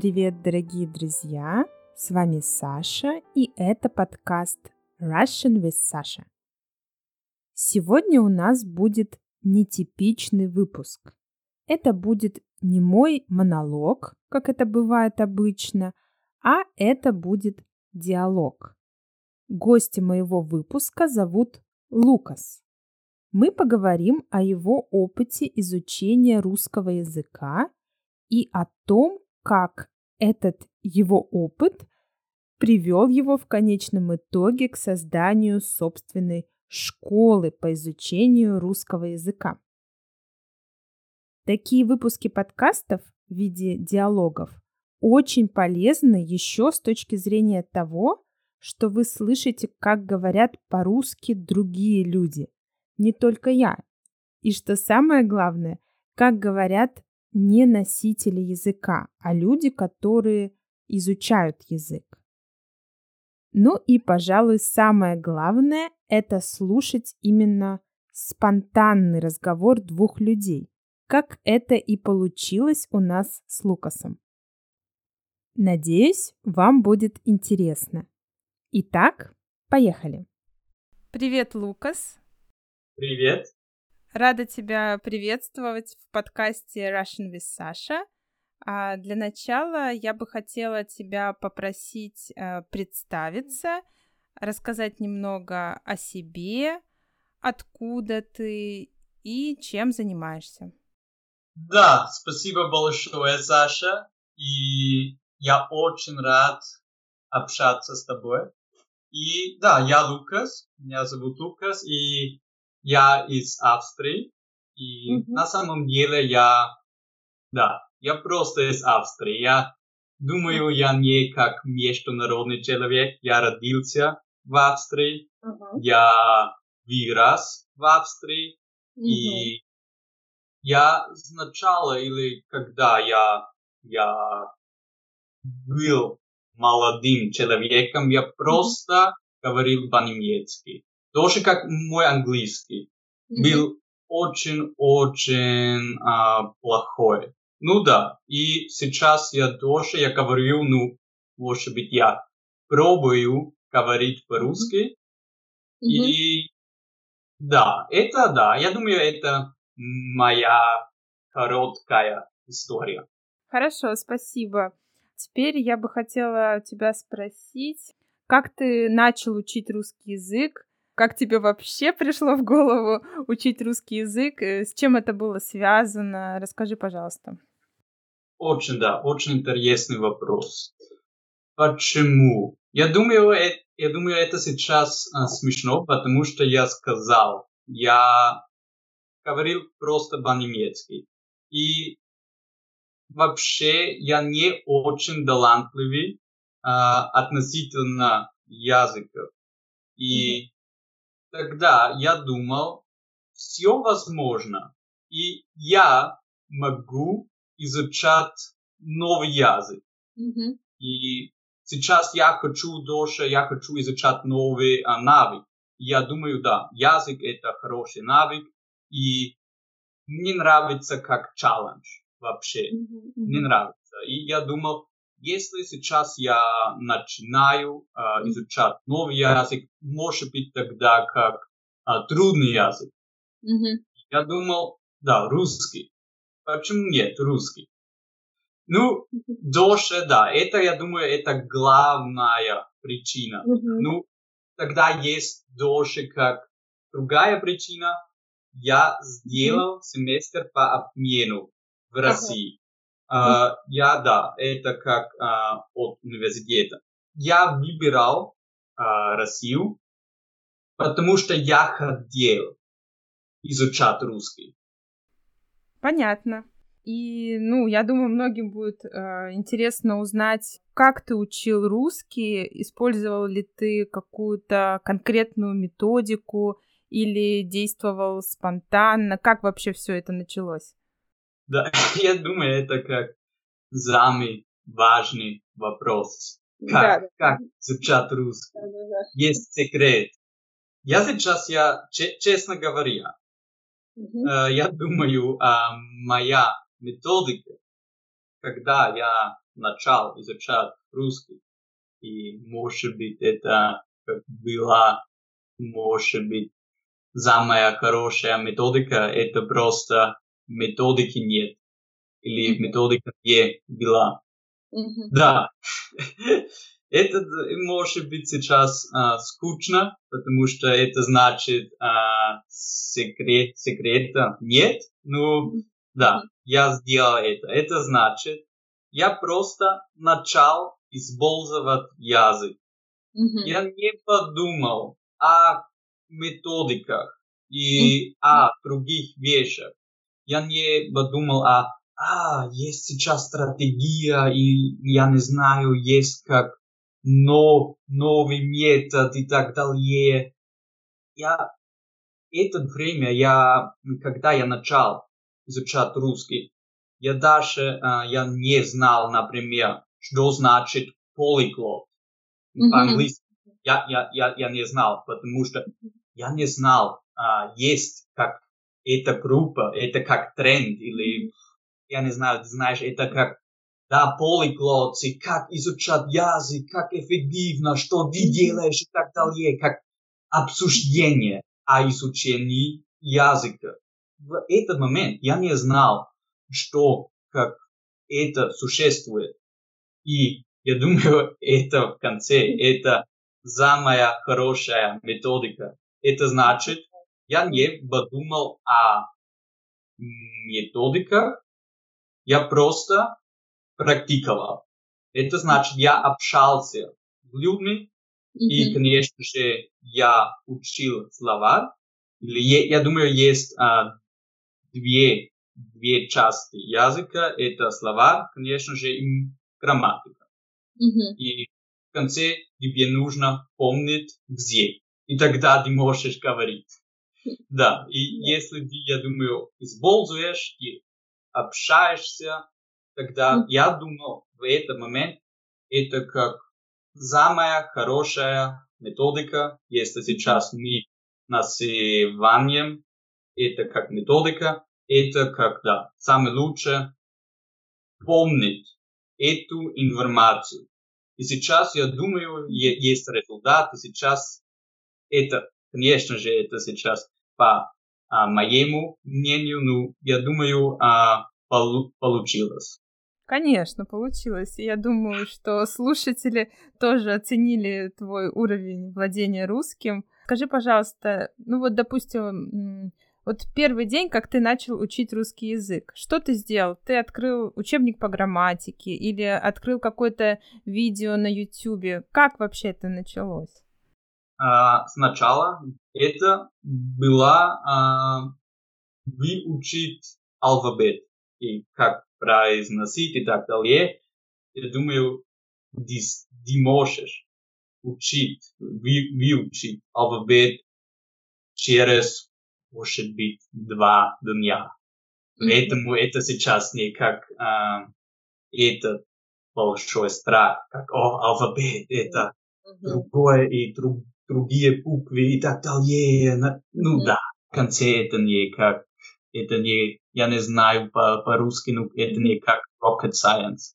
Привет, дорогие друзья! С вами Саша, и это подкаст Russian with Sasha. Сегодня у нас будет нетипичный выпуск. Это будет не мой монолог, как это бывает обычно, а это будет диалог. Гости моего выпуска зовут Лукас. Мы поговорим о его опыте изучения русского языка и о том, как этот его опыт привел его в конечном итоге к созданию собственной школы по изучению русского языка. Такие выпуски подкастов в виде диалогов очень полезны еще с точки зрения того, что вы слышите, как говорят по-русски другие люди, не только я. И что самое главное, как говорят не носители языка, а люди, которые изучают язык. Ну и, пожалуй, самое главное – это слушать именно спонтанный разговор двух людей, как это и получилось у нас с Лукасом. Надеюсь, вам будет интересно. Итак, поехали. Привет, Лукас. Привет. Рада тебя приветствовать в подкасте Russian with Sasha. А для начала я бы хотела тебя попросить э, представиться, рассказать немного о себе, откуда ты и чем занимаешься. Да, спасибо большое, Саша. И я очень рад общаться с тобой. И да, я Лукас, меня зовут Лукас, и я из Австрии, и mm-hmm. на самом деле я, да, я просто из Австрии. Я думаю, я не как международный человек. Я родился в Австрии, mm-hmm. я вырос в Австрии, mm-hmm. и я сначала или когда я, я был молодым человеком, я просто mm-hmm. говорил по-немецки тоже как мой английский, mm-hmm. был очень-очень а, плохой. Ну да, и сейчас я тоже, я говорю, ну, может быть, я пробую говорить по-русски. Mm-hmm. И да, это да, я думаю, это моя короткая история. Хорошо, спасибо. Теперь я бы хотела тебя спросить, как ты начал учить русский язык, как тебе вообще пришло в голову учить русский язык? Э, с чем это было связано? Расскажи, пожалуйста. Очень, да, очень интересный вопрос. Почему? Я думаю, э, я думаю, это сейчас а, смешно, потому что я сказал, я говорил просто по-немецки. И вообще я не очень талантливый а, относительно языков. И тогда я думал, все возможно, и я могу изучать новый язык. Mm-hmm. И сейчас я хочу дольше, я хочу изучать новый а, навык. Я думаю, да, язык это хороший навык, и мне нравится как челлендж вообще. Mm-hmm. Мне нравится. И я думал, если сейчас я начинаю э, изучать новый язык, может быть тогда как э, трудный язык. Mm-hmm. Я думал, да, русский. Почему нет, русский? Ну, дольше, да, это, я думаю, это главная причина. Mm-hmm. Ну, тогда есть дольше как другая причина. Я сделал mm-hmm. семестр по обмену в России. Uh, я, да, это как uh, от университета. Я выбирал uh, Россию, потому что я хотел изучать русский. Понятно. И, ну, я думаю, многим будет э, интересно узнать, как ты учил русский, использовал ли ты какую-то конкретную методику или действовал спонтанно, как вообще все это началось? Да, я думаю, это как самый важный вопрос. Как, да, как изучать русский? Да, да, да. Есть секрет. Я сейчас, я, честно говоря, угу. э, я думаю, э, моя методика, когда я начал изучать русский. И, может быть, это как была, может быть, самая хорошая методика, это просто методики нет. Или методика не была. Мгм. Да, это может быть сейчас а, скучно, потому что это значит а, секрет, секрета нет. Ну, да, я сделал это. Это значит, я просто начал использовать язык. Мгм. Я не подумал о методиках и о других вещах. Я не подумал о, а, есть сейчас стратегия, и я не знаю, есть как но, новый метод и так далее. Я, это время, я, когда я начал изучать русский, я даже, а, я не знал, например, что значит полиглот по-английски. Я, я, я, я не знал, потому что я не знал, а, есть как эта группа, это как тренд, или я не знаю, ты знаешь, это как да, полиглотцы, как изучать язык, как эффективно, что ты делаешь и так далее, как обсуждение о изучении языка. В этот момент я не знал, что как это существует. И я думаю, это в конце, это самая хорошая методика. Это значит, я не подумал о м, методиках, я просто практиковал. Это значит, я общался с людьми, и, Мгм. конечно же, я учил слова. Или я думаю, есть а, две, две части языка. Это слова, конечно же, и грамматика. Мгм. И в конце тебе нужно помнить все. И тогда ты можешь говорить. Да, и если ты, я думаю, используешь и общаешься, тогда я думаю, в этот момент это как самая хорошая методика, если сейчас мы называем это как методика, это как, да, самое лучшее помнить эту информацию. И сейчас, я думаю, есть результат, и сейчас это, конечно же, это сейчас по а, моему мнению, ну, я думаю, а, полу- получилось. Конечно, получилось. И я думаю, что слушатели тоже оценили твой уровень владения русским. Скажи, пожалуйста, ну вот, допустим, вот первый день, как ты начал учить русский язык, что ты сделал? Ты открыл учебник по грамматике или открыл какое-то видео на YouTube? Как вообще это началось? А, сначала это была а, выучить алфавит и как произносить и так далее. Я думаю, ты, ты можешь учить, вы- выучить алфавит через, может быть, два дня. Поэтому это сейчас не как а, этот большой страх, как о, алфавит, это другое и друг- другие буквы и так далее. Ну да, в конце это не как, это не, я не знаю по- по-русски, но это не как rocket science.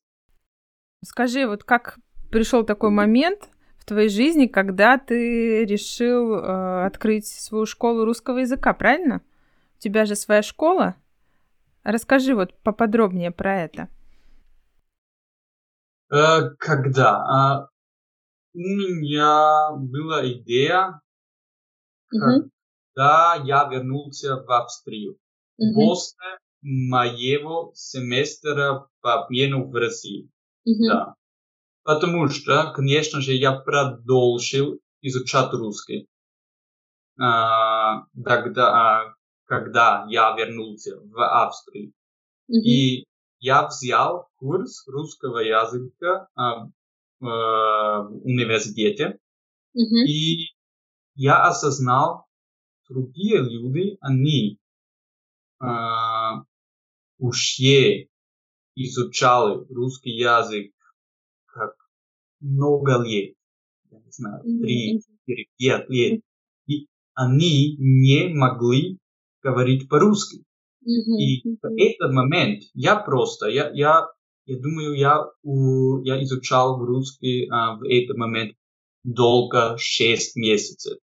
Скажи, вот как пришел такой момент в твоей жизни, когда ты решил э, открыть свою школу русского языка, правильно? У тебя же своя школа. Расскажи вот поподробнее про это. Э, когда? У меня была идея, Мгм. когда я вернулся в Австрию. Мгм. После моего семестра по обмену в России. Мгм. Да. Потому что, конечно же, я продолжил изучать русский. А, тогда, а, когда я вернулся в Австрию. Мгм. И я взял курс русского языка а, в университете. Мгм. И я осознал, другие люди, они а, уже изучали русский язык как много лет. Я не знаю, три, четыре, пять лет. И они не могли говорить по-русски. Мгм. И в этот момент я просто, я, я я думаю, я, у, я изучал русский а, в этот момент долго 6 месяцев.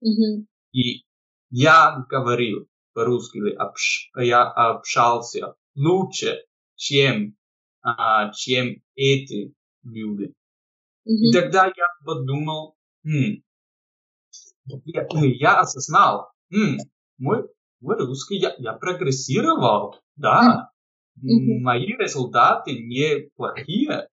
Мгм. И я говорил по-русски, общ- я общался лучше, чем, а, чем эти люди. И Мгм. тогда я подумал, «М, я, я осознал, «М, мой, мой русский, я, я прогрессировал, да, Мои результаты неплохие.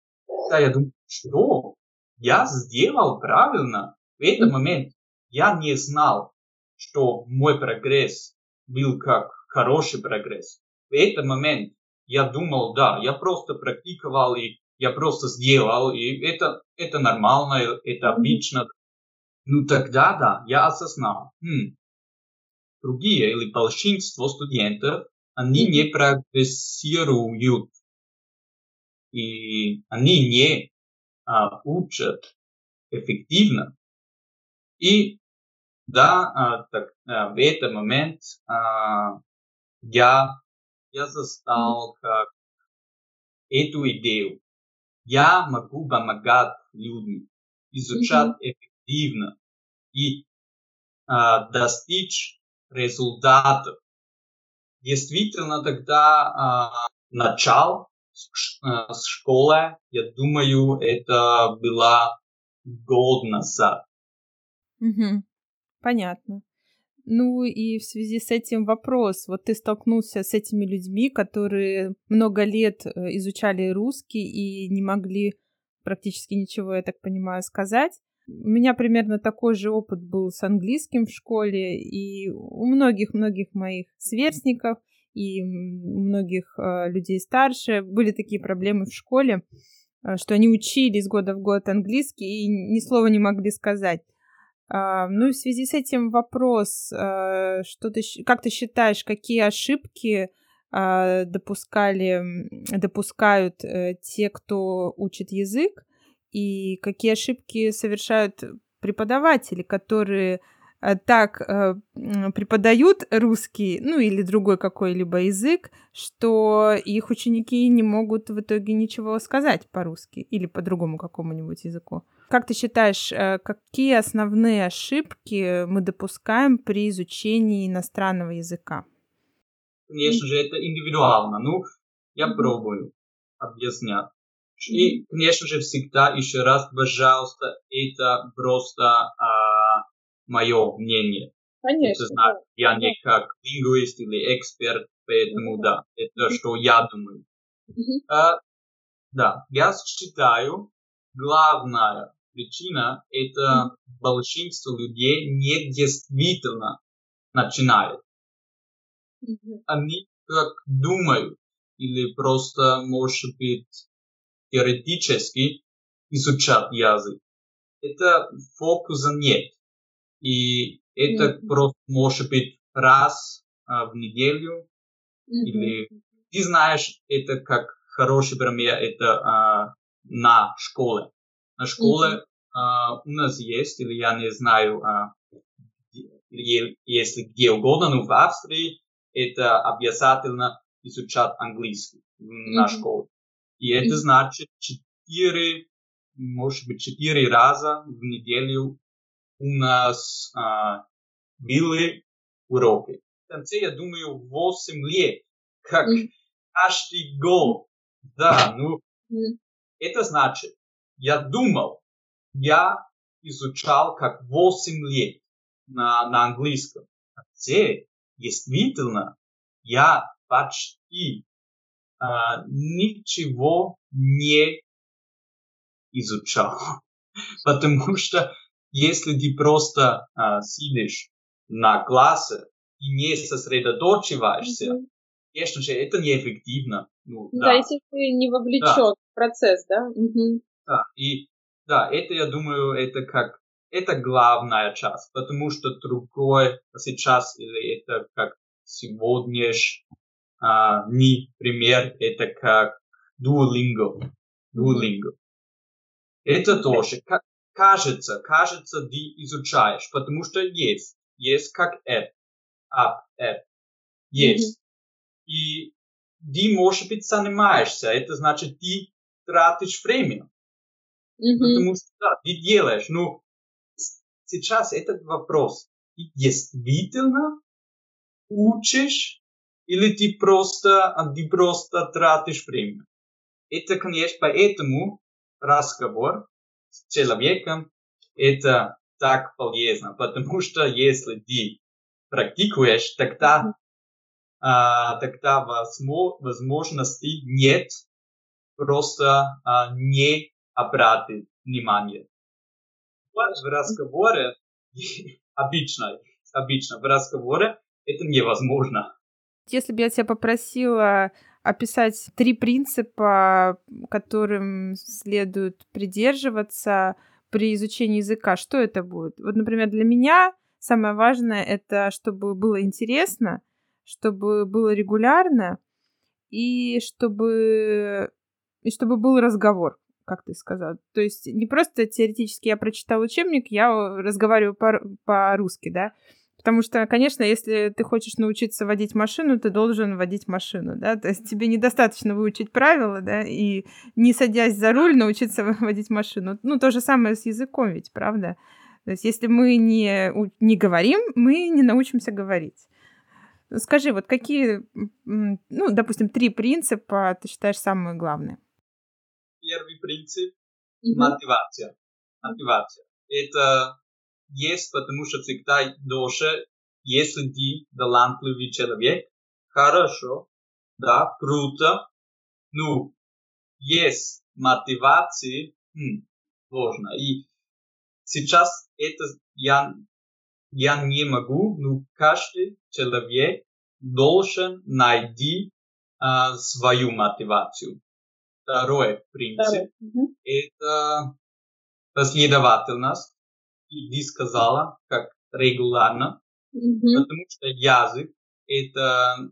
Да, я думаю, что я сделал правильно. В этот момент я не знал, что мой прогресс был как хороший прогресс. В этот момент я думал, да, я просто практиковал и я просто сделал, и это, это нормально, это обычно. Ну тогда, да, я осознал, «Хм, другие или большинство студентов, они не прогрессируют, и они не а, учат эффективно. И да, а, так, а, в этот момент а, я, я застал как эту идею. Я могу помогать людям изучать эффективно и а, достичь результатов. Действительно, тогда а, начал а, с школы, я думаю, это было год назад. Мгм. Понятно. Ну и в связи с этим вопрос. Вот ты столкнулся с этими людьми, которые много лет э, изучали русский и не могли практически ничего, я так понимаю, сказать. У меня примерно такой же опыт был с английским в школе, и у многих-многих моих сверстников и у многих э, людей старше были такие проблемы в школе, э, что они учили из года в год английский и ни слова не могли сказать. А, ну и в связи с этим вопрос, а, что ты, как ты считаешь, какие ошибки а, допускали, допускают э, те, кто учит язык, и какие ошибки совершают преподаватели, которые э, так э, преподают русский, ну или другой какой-либо язык, что их ученики не могут в итоге ничего сказать по-русски или по другому какому-нибудь языку. Как ты считаешь, э, какие основные ошибки мы допускаем при изучении иностранного языка? Конечно же, это индивидуально. Ну, я пробую объяснять. И, конечно же, всегда еще раз, пожалуйста, это просто мое мнение. Конечно. Это знаю, да. я не как лингвист или эксперт, поэтому да, это что я думаю. А, да, я считаю, главная причина это большинство людей не действительно начинает. Они как думают или просто, может быть, теоретически изучать язык. Это фокуса нет. И это Мгм. просто может быть раз а, в неделю Мгм. или ты знаешь, это как хороший пример, это а, на школе. На школе а, у нас есть, или я не знаю, а, где- если где угодно, но в Австрии это обязательно изучать английский на Мгм. школе. И это значит четыре, может быть, четыре раза в неделю у нас а, были уроки. В конце, я думаю, 8 лет, как Мгм. каждый год. Да, ну, это значит, я думал, я изучал как 8 лет на, на английском. В конце, действительно, я почти а, ничего не изучал. Потому что если ты просто а, сидишь на классе и не сосредоточиваешься, Мгм. конечно же, это неэффективно. Ну, Да, да, если ты не вовлечен в процесс, да? Мгм. да. И да, это, я думаю, это как это главная часть, потому что другой сейчас, или это как сегодняшний а, дни пример, это как Duolingo. Duolingo. Это тоже ка- кажется, кажется, ты изучаешь, потому что есть, есть как app, app, app, есть. И ты, может быть, занимаешься. Это значит, ты тратишь время. Мгм. Потому что да, ты делаешь. Ну, с- сейчас этот вопрос. Ты действительно учишь или ты просто, а, ты просто тратишь время? Это, конечно, поэтому разговор с человеком это так полезно, потому что если ты практикуешь, тогда, а, тогда возмо- возможности нет просто а, не обратить внимание. В разговоре обычно, обычно в разговоре это невозможно. Если бы я тебя попросила описать три принципа, которым следует придерживаться при изучении языка, что это будет? Вот, например, для меня самое важное это чтобы было интересно, чтобы было регулярно и чтобы и чтобы был разговор, как ты сказал. То есть не просто теоретически я прочитал учебник, я разговариваю по- по-русски, да, Потому что, конечно, если ты хочешь научиться водить машину, ты должен водить машину, да, то есть тебе недостаточно выучить правила, да, и не садясь за руль научиться водить машину. Ну, то же самое с языком ведь, правда? То есть если мы не, не говорим, мы не научимся говорить. Скажи, вот какие, ну, допустим, три принципа ты считаешь самые главные? Первый принцип мотивация. Мотивация. Это есть, потому что всегда дольше, если ты талантливый человек, хорошо, да, круто, ну, есть мотивации, хм, сложно. И сейчас это я, я не могу, но каждый человек должен найти а, свою мотивацию. Второй принцип Второй. Мгм. это последовательность. И ты сказала, как регулярно, Мгм. потому что язык это,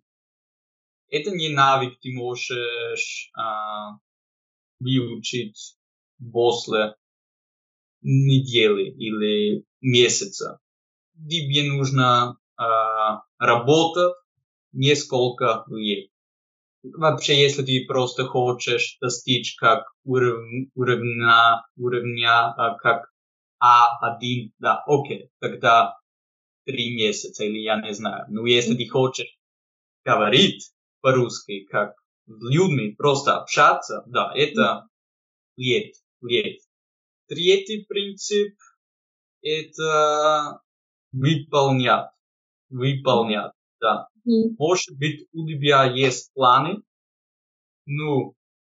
это не навык, ты можешь а, выучить после недели или месяца. Тебе нужно а, работать несколько лет. Вообще, если ты просто хочешь достичь как уров- уровня, уровня а, как А1, да, окей, тогда три месяца или я не знаю. Но если ты хочешь говорить по-русски, как с людьми, просто общаться, да, это лет, лет. Третий принцип – это выполнять, выполнять, да. Может быть, у тебя есть планы, но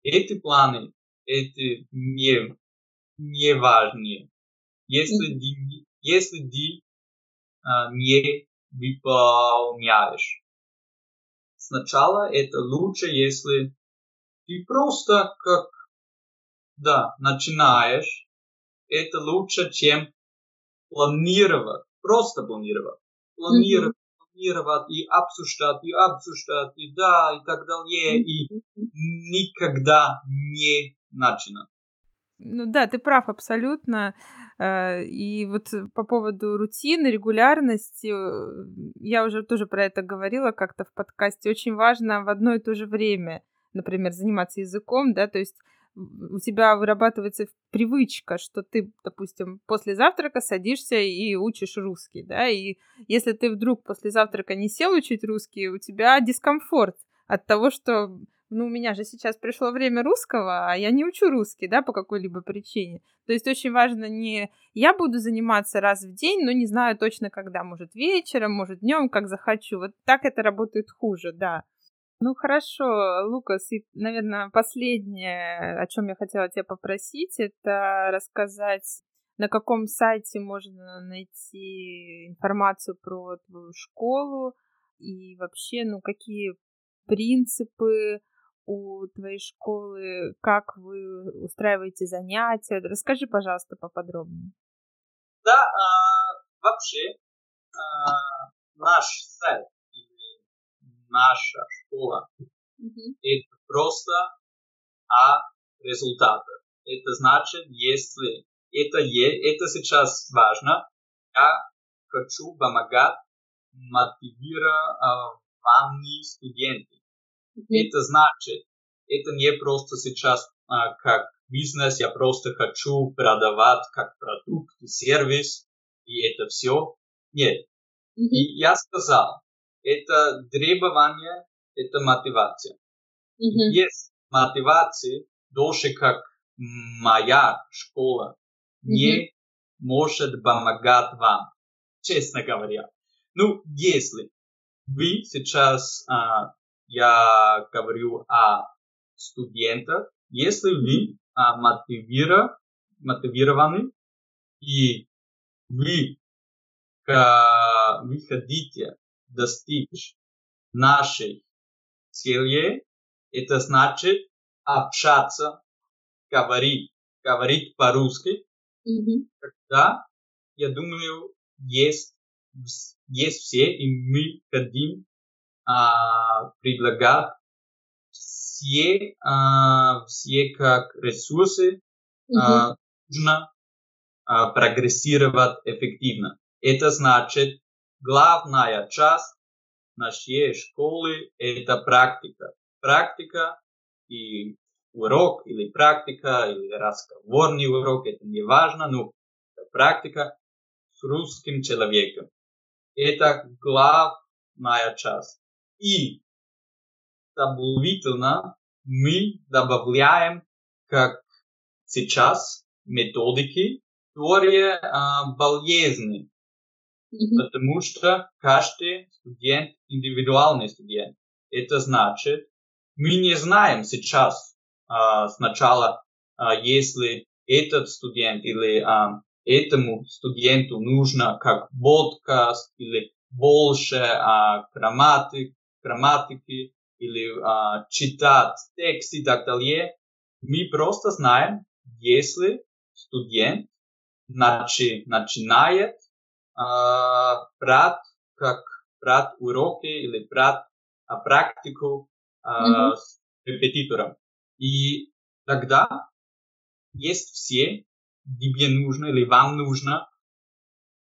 эти планы, это не, не важнее. Если ты, не- если ты а, не выполняешь. Сначала это лучше, если ты просто как, да, начинаешь. Это лучше, чем планировать, просто планировать. Планировать, планировать и обсуждать, и обсуждать, и да, и так далее, и никогда не начинать. Ну да, ты прав абсолютно. Э, И вот по поводу рутины, регулярности, э, я уже тоже про это говорила как-то в подкасте. Очень важно в одно и то же время, например, заниматься языком, да, то есть у тебя вырабатывается привычка, что ты, допустим, после завтрака садишься и учишь русский, да, и если ты вдруг после завтрака не сел учить русский, у тебя дискомфорт от того, что ну, у меня же сейчас пришло время русского, а я не учу русский, да, по какой-либо причине. То есть очень важно не я буду заниматься раз в день, но не знаю точно когда, может вечером, может днем, как захочу. Вот так это работает хуже, да. Ну хорошо, Лукас, и, наверное, последнее, о чем я хотела тебя попросить, это рассказать, на каком сайте можно найти информацию про твою школу и вообще, ну, какие принципы у твоей школы, как вы устраиваете занятия. Расскажи, пожалуйста, поподробнее. Да, а, вообще, а, наш сайт или наша школа Мгм. это просто о результатах. Это значит, если это, е- это сейчас важно, я хочу помогать мотивированные студенты. Это значит, это не просто сейчас а, как бизнес, я просто хочу продавать как продукт сервис, и это все. Нет. И я сказал, это требование, это мотивация. Мгм. Без мотивации, дольше как моя школа не может помогать вам, честно говоря. Ну, если вы сейчас, а, я говорю о студентах, если вы а, мотивира- мотивированы и вы, ка- вы хотите достичь нашей цели, это значит общаться, говорить, говорить по-русски, тогда, я думаю, есть, есть все, и мы хотим а, предлагать все, а, все как ресурсы, Мгм. а, нужно а, прогрессировать эффективно. Это значит, главная часть нашей школы – это практика. Практика и урок или практика, или разговорный урок, это не важно, но практика с русским человеком. Это главная часть. И дополнительно мы добавляем, как сейчас, методики, которые а, полезны, Мгм. потому что каждый студент индивидуальный студент. Это значит, мы не знаем сейчас а, сначала, а, если этот студент или а, этому студенту нужно как подкаст или больше а, грамматик, грамматики или а, читать текст и так далее. Мы просто знаем, если студент начи, начинает а, брать как брать уроки или брать а, практику а, Мгм. с репетитором. И тогда есть все, тебе нужно или вам нужно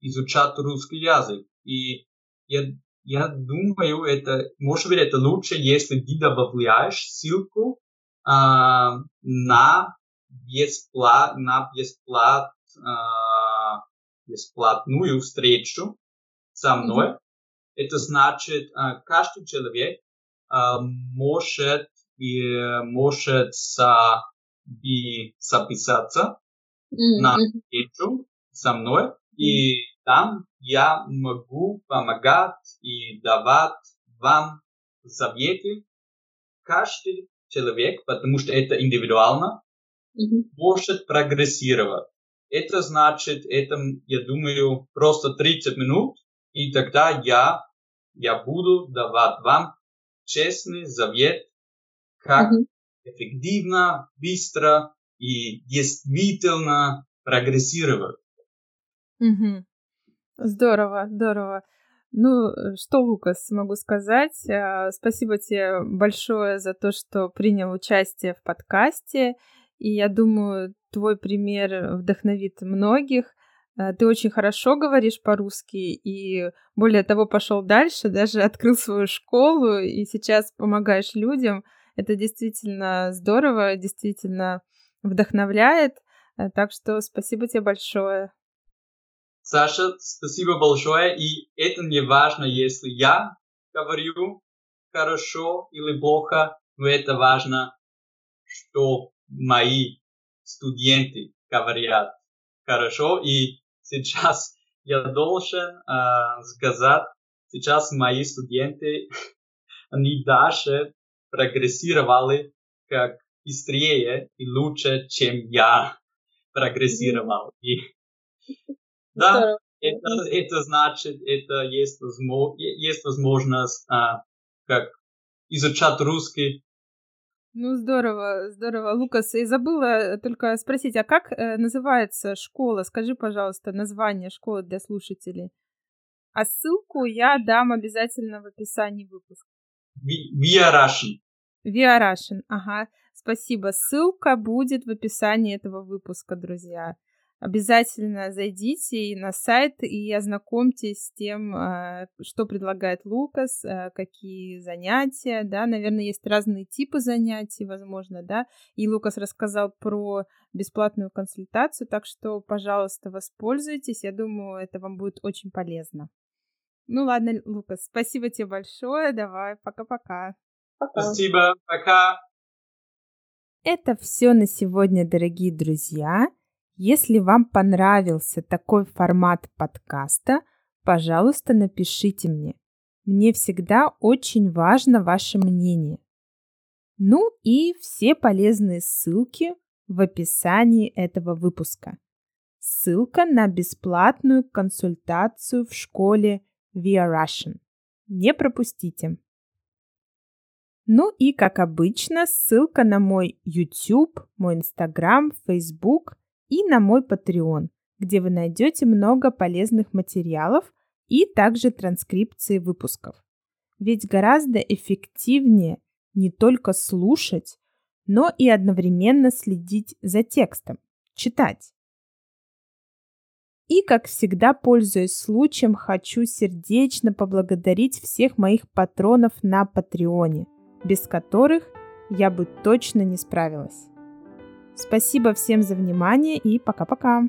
изучать русский язык. И я, я думаю, это, может быть, это лучше, если ты добавляешь ссылку а, на бесплат, на бесплат, а, бесплатную встречу со мной. Это значит, а, каждый человек а, может и может со, и записаться М, на встречу со мной, и там я могу помогать и давать вам советы. Каждый человек, потому что это индивидуально, Мгм. может прогрессировать. Это значит, это, я думаю, просто 30 минут, и тогда я, я буду давать вам честный совет, как Мгм. эффективно, быстро и действительно прогрессировать. Мгм. Здорово, здорово. Ну, что, Лукас, могу сказать? А, Спасибо тебе большое за то, что принял участие в подкасте. И я думаю, твой пример вдохновит многих. А, Ты очень хорошо говоришь по-русски и, более того, пошел дальше, даже открыл свою школу и сейчас помогаешь людям. Это действительно здорово, действительно вдохновляет. А, Так что спасибо тебе большое. Саша, спасибо большое. И это не важно, если я говорю хорошо или плохо, но это важно, что мои студенты говорят хорошо. И сейчас я должен а, сказать, сейчас мои студенты, они даже прогрессировали как быстрее и лучше, чем я прогрессировал. И да, это, это значит, это есть, возможно, есть возможность а, как изучать русский. Ну, здорово, здорово. Лукас, и забыла только спросить, а как э, называется школа? Скажи, пожалуйста, название школы для слушателей. А ссылку я дам обязательно в описании выпуска. Via Russian. Via Russian, ага, спасибо. Ссылка будет в описании этого выпуска, друзья. Обязательно зайдите на сайт и ознакомьтесь с тем, э, что предлагает Лукас, э, какие занятия, да, наверное, есть разные типы занятий, возможно, да, и Лукас рассказал про бесплатную консультацию, так что, пожалуйста, воспользуйтесь, я думаю, это вам будет очень полезно. Ну ладно, Лукас, спасибо тебе большое, давай, пока-пока. Спасибо, пока. Это все на сегодня, дорогие друзья. Если вам понравился такой формат подкаста, пожалуйста, напишите мне. Мне всегда очень важно ваше мнение. Ну и все полезные ссылки в описании этого выпуска. Ссылка на бесплатную консультацию в школе Via Russian. Не пропустите. Ну и, как обычно, ссылка на мой YouTube, мой Instagram, Facebook и на мой Patreon, где вы найдете много полезных материалов и также транскрипции выпусков. Ведь гораздо эффективнее не только слушать, но и одновременно следить за текстом, читать. И, как всегда, пользуясь случаем, хочу сердечно поблагодарить всех моих патронов на Патреоне, без которых я бы точно не справилась. Спасибо всем за внимание и пока-пока.